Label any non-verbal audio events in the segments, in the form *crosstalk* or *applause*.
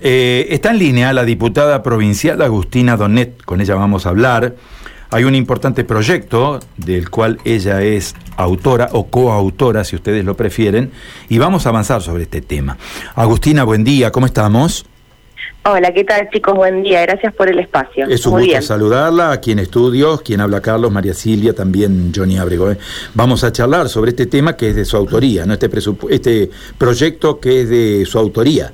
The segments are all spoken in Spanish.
Eh, está en línea la diputada provincial Agustina Donet, con ella vamos a hablar. Hay un importante proyecto del cual ella es autora o coautora, si ustedes lo prefieren, y vamos a avanzar sobre este tema. Agustina, buen día, ¿cómo estamos? Hola, ¿qué tal chicos? Buen día, gracias por el espacio. Es un gusto saludarla, aquí en estudios, quien habla Carlos, María Silvia, también Johnny Abrego. ¿eh? Vamos a charlar sobre este tema que es de su autoría, ¿no? este, este proyecto que es de su autoría.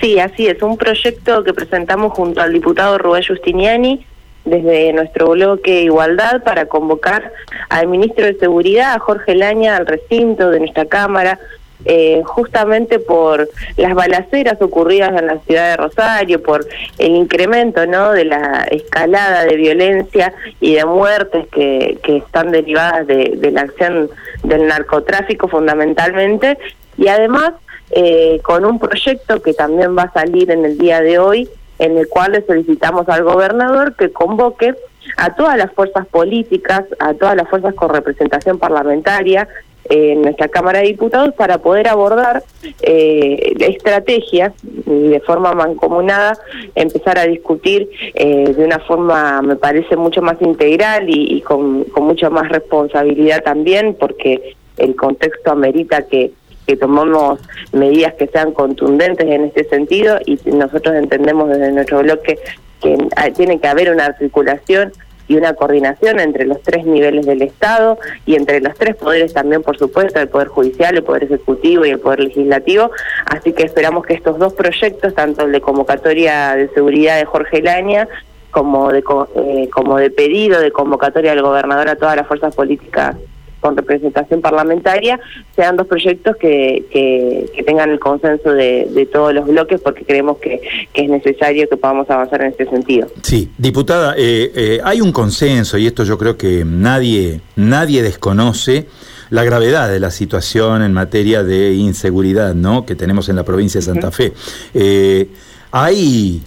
Sí, así es, un proyecto que presentamos junto al diputado Rubén Justiniani desde nuestro bloque Igualdad para convocar al ministro de Seguridad, Jorge Laña, al recinto de nuestra Cámara, eh, justamente por las balaceras ocurridas en la ciudad de Rosario, por el incremento ¿no? de la escalada de violencia y de muertes que, que están derivadas de, de la acción del narcotráfico fundamentalmente, y además eh, con un proyecto que también va a salir en el día de hoy, en el cual le solicitamos al gobernador que convoque a todas las fuerzas políticas, a todas las fuerzas con representación parlamentaria eh, en nuestra Cámara de Diputados para poder abordar eh, estrategias y de forma mancomunada empezar a discutir eh, de una forma, me parece, mucho más integral y, y con, con mucha más responsabilidad también, porque el contexto amerita que que tomamos medidas que sean contundentes en este sentido y nosotros entendemos desde nuestro bloque que tiene que haber una articulación y una coordinación entre los tres niveles del Estado y entre los tres poderes también, por supuesto, el Poder Judicial, el Poder Ejecutivo y el Poder Legislativo. Así que esperamos que estos dos proyectos, tanto el de convocatoria de seguridad de Jorge Laña como de, eh, como de pedido de convocatoria del gobernador a todas las fuerzas políticas con representación parlamentaria sean dos proyectos que, que, tengan el consenso de, todos los bloques porque creemos que, es necesario que podamos avanzar en este sentido. Sí, diputada, eh, eh, hay un consenso y esto yo creo que nadie, nadie desconoce la gravedad de la situación en materia de inseguridad ¿no? que tenemos en la provincia de Santa Fe. Eh, hay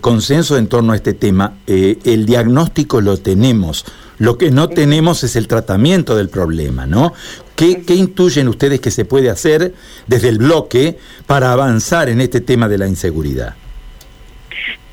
consenso en torno a este tema, el diagnóstico lo tenemos. Lo que no tenemos es el tratamiento del problema, ¿no? ¿Qué, ¿Qué, intuyen ustedes que se puede hacer desde el bloque para avanzar en este tema de la inseguridad?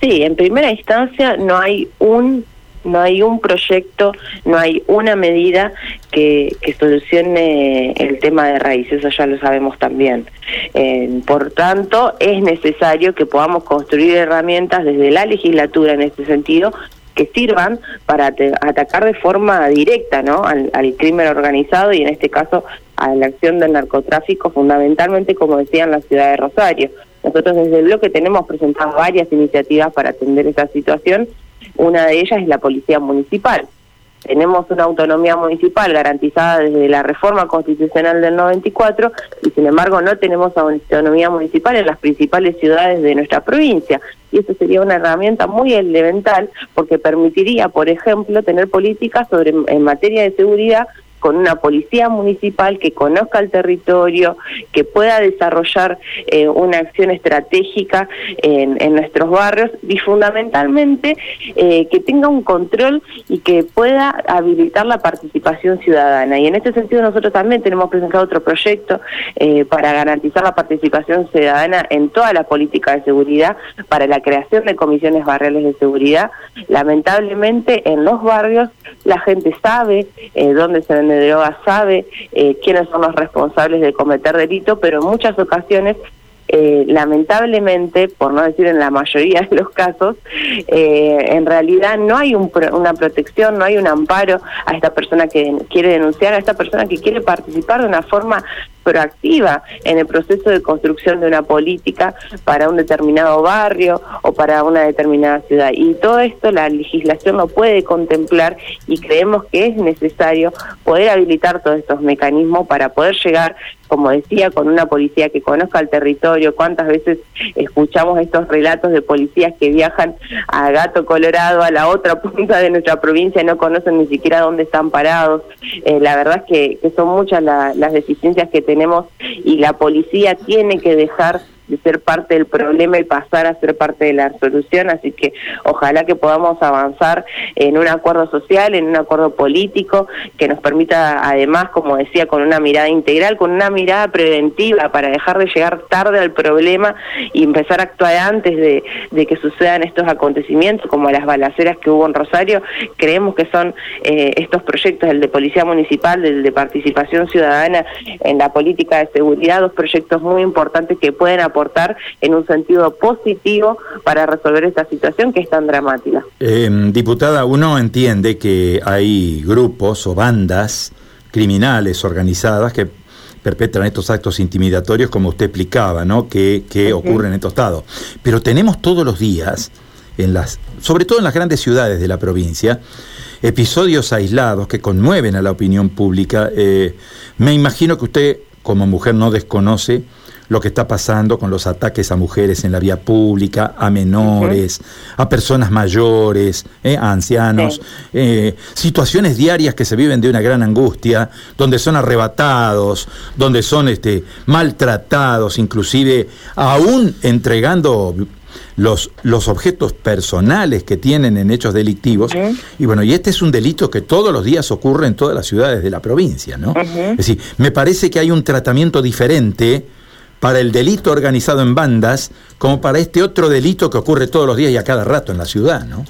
Sí, en primera instancia no hay un no hay un proyecto, no hay una medida que, que solucione el tema de raíz, eso ya lo sabemos también. Eh, por tanto, es necesario que podamos construir herramientas desde la legislatura en este sentido que sirvan para atacar de forma directa ¿no? Al, crimen organizado y en este caso a la acción del narcotráfico, fundamentalmente, como decía, en la ciudad de Rosario. Nosotros desde el bloque tenemos presentado varias iniciativas para atender esta situación. Una de ellas es la Policía Municipal. Tenemos una autonomía municipal garantizada desde la reforma constitucional del 94 y sin embargo no tenemos autonomía municipal en las principales ciudades de nuestra provincia. Y eso sería una herramienta muy elemental porque permitiría, por ejemplo, tener políticas sobre en materia de seguridad con una policía municipal que conozca el territorio, que pueda desarrollar eh, una acción estratégica en, nuestros barrios y fundamentalmente eh, que tenga un control y que pueda habilitar la participación ciudadana. Y en este sentido nosotros también tenemos presentado otro proyecto eh, para garantizar la participación ciudadana en toda la política de seguridad, para la creación de comisiones barriales de seguridad. Lamentablemente en los barrios la gente sabe dónde se de drogas sabe eh, quiénes son los responsables de cometer delito, pero en muchas ocasiones eh, lamentablemente, por no decir en la mayoría de los casos, eh, en realidad no hay una protección, no hay un amparo a esta persona que quiere denunciar, a esta persona que quiere participar de una forma proactiva en el proceso de construcción de una política para un determinado barrio o para una determinada ciudad. Y todo esto la legislación lo puede contemplar y creemos que es necesario poder habilitar todos estos mecanismos para poder llegar, como decía, con una policía que conozca el territorio. ¿Cuántas veces escuchamos estos relatos de policías que viajan a Gato Colorado, a la otra *laughs* punta de nuestra provincia, y no conocen ni siquiera dónde están parados? Eh, la verdad es que, son muchas las deficiencias que tenemos y la policía tiene que dejar de ser parte del problema y pasar a ser parte de la solución, así que ojalá que podamos avanzar en un acuerdo social, en un acuerdo político, que nos permita además, como decía, con una mirada integral, con una mirada preventiva para dejar de llegar tarde al problema y empezar a actuar antes de, que sucedan estos acontecimientos, como las balaceras que hubo en Rosario, creemos que son eh, estos proyectos, el de Policía Municipal, el de Participación Ciudadana en la política de seguridad, dos proyectos muy importantes que pueden aportar en un sentido positivo para resolver esta situación que es tan dramática. Eh, diputada, uno entiende que hay grupos o bandas criminales organizadas que perpetran estos actos intimidatorios, como usted explicaba, ¿no? Que, ocurren en estos estados. Pero tenemos todos los días, en las, sobre todo en las grandes ciudades de la provincia, episodios aislados que conmueven a la opinión pública. Eh, me imagino que usted, como mujer, no desconoce lo que está pasando con los ataques a mujeres en la vía pública, a menores, a personas mayores, eh, a ancianos, eh, situaciones diarias que se viven de una gran angustia, donde son arrebatados, donde son este, maltratados, inclusive aún entregando los, los objetos personales que tienen en hechos delictivos. Y bueno, y este es un delito que todos los días ocurre en todas las ciudades de la provincia, ¿no? Es decir, me parece que hay un tratamiento diferente para el delito organizado en bandas como para este otro delito que ocurre todos los días y a cada rato en la ciudad, ¿no?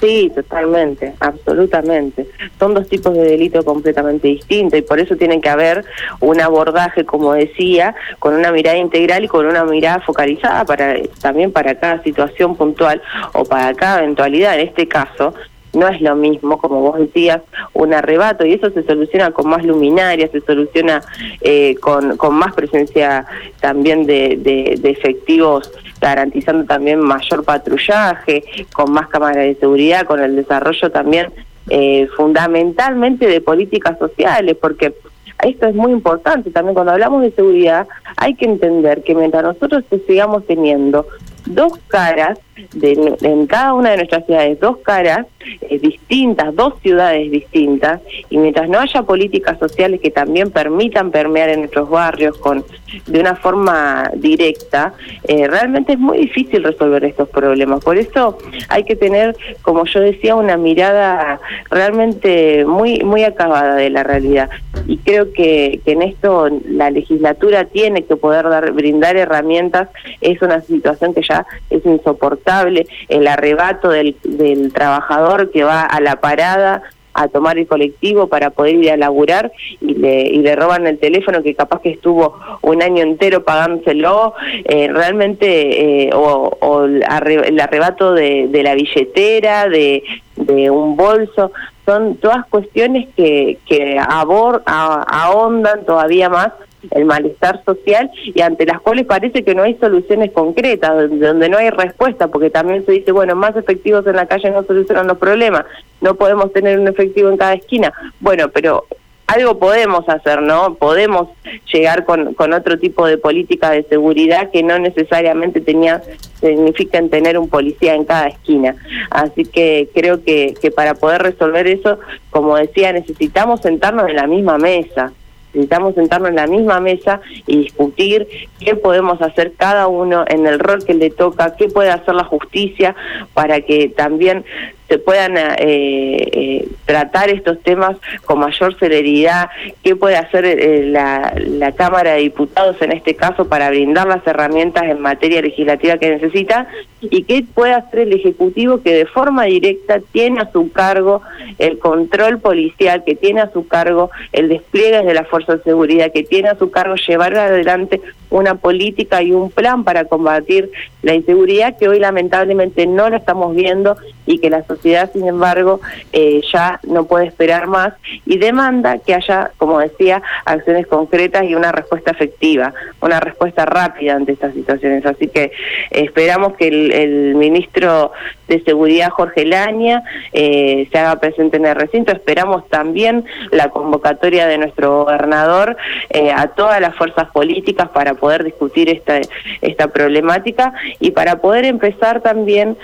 Sí, totalmente, absolutamente. Son dos tipos de delito completamente distintos y por eso tiene que haber un abordaje, como decía, con una mirada integral y con una mirada focalizada para también para cada situación puntual o para cada eventualidad. En este caso, no es lo mismo, como vos decías, un arrebato, y eso se soluciona con más luminaria, se soluciona eh, con, con más presencia también de, de, efectivos garantizando también mayor patrullaje, con más cámaras de seguridad, con el desarrollo también eh, fundamentalmente de políticas sociales, porque esto es muy importante. También cuando hablamos de seguridad, hay que entender que mientras nosotros sigamos teniendo dos caras, de, en cada una de nuestras ciudades, dos caras eh, distintas, dos ciudades distintas, y mientras no haya políticas sociales que también permitan permear en nuestros barrios con de una forma directa, eh, realmente es muy difícil resolver estos problemas. Por eso hay que tener, como yo decía, una mirada realmente muy, muy acabada de la realidad. Y creo que, que en esto la legislatura tiene que poder dar, brindar herramientas. Es una situación que ya es insoportable, el arrebato del, del trabajador que va a la parada a tomar el colectivo para poder ir a laburar y le, y le roban el teléfono que capaz que estuvo un año entero pagándoselo, eh, realmente, eh, o, el arrebato de, la billetera, de, de un bolso, son todas cuestiones que, que abor, ahondan todavía más el malestar social y ante las cuales parece que no hay soluciones concretas, donde, no hay respuesta, porque también se dice, bueno, más efectivos en la calle no solucionan los problemas, no podemos tener un efectivo en cada esquina. Bueno, pero algo podemos hacer, ¿no? Podemos llegar con, con otro tipo de política de seguridad que no necesariamente tenía significan tener un policía en cada esquina. Así que creo que, que para poder resolver eso, como decía, necesitamos sentarnos en la misma mesa necesitamos sentarnos en la misma mesa y discutir qué podemos hacer cada uno en el rol que le toca, qué puede hacer la justicia para que también se puedan eh, eh, tratar estos temas con mayor celeridad, qué puede hacer eh, la, la, Cámara de Diputados en este caso para brindar las herramientas en materia legislativa que necesita y qué puede hacer el Ejecutivo que de forma directa tiene a su cargo el control policial, que tiene a su cargo el despliegue de la fuerza de seguridad, que tiene a su cargo llevar adelante una política y un plan para combatir la inseguridad que hoy lamentablemente no la estamos viendo y que la sin embargo, eh, ya no puede esperar más y demanda que haya, como decía, acciones concretas y una respuesta efectiva, una respuesta rápida ante estas situaciones. Así que esperamos que el, ministro de Seguridad, Jorge Laña, eh, se haga presente en el recinto. Esperamos también la convocatoria de nuestro gobernador eh, a todas las fuerzas políticas para poder discutir esta, esta problemática y para poder empezar también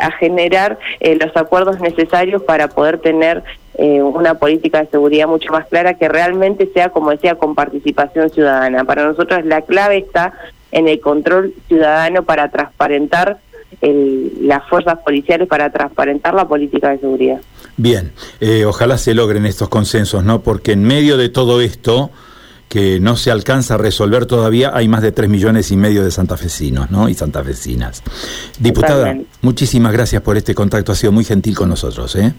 a generar los acuerdos necesarios para poder tener eh, una política de seguridad mucho más clara que realmente sea, como decía, con participación ciudadana. Para nosotros la clave está en el control ciudadano para transparentar el, las fuerzas policiales, para transparentar la política de seguridad. Bien, eh, ojalá se logren estos consensos, ¿no? Porque en medio de todo esto que no se alcanza a resolver todavía, hay más de tres millones y medio de santafesinos ¿no? y santafesinas. Diputada, muchísimas gracias por este contacto, ha sido muy gentil con nosotros. ¿eh?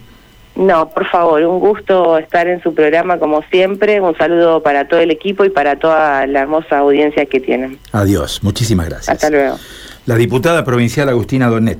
No, por favor, un gusto estar en su programa como siempre. Un saludo para todo el equipo y para toda la hermosa audiencia que tienen. Adiós, muchísimas gracias. Hasta luego. La diputada provincial Agustina Donet.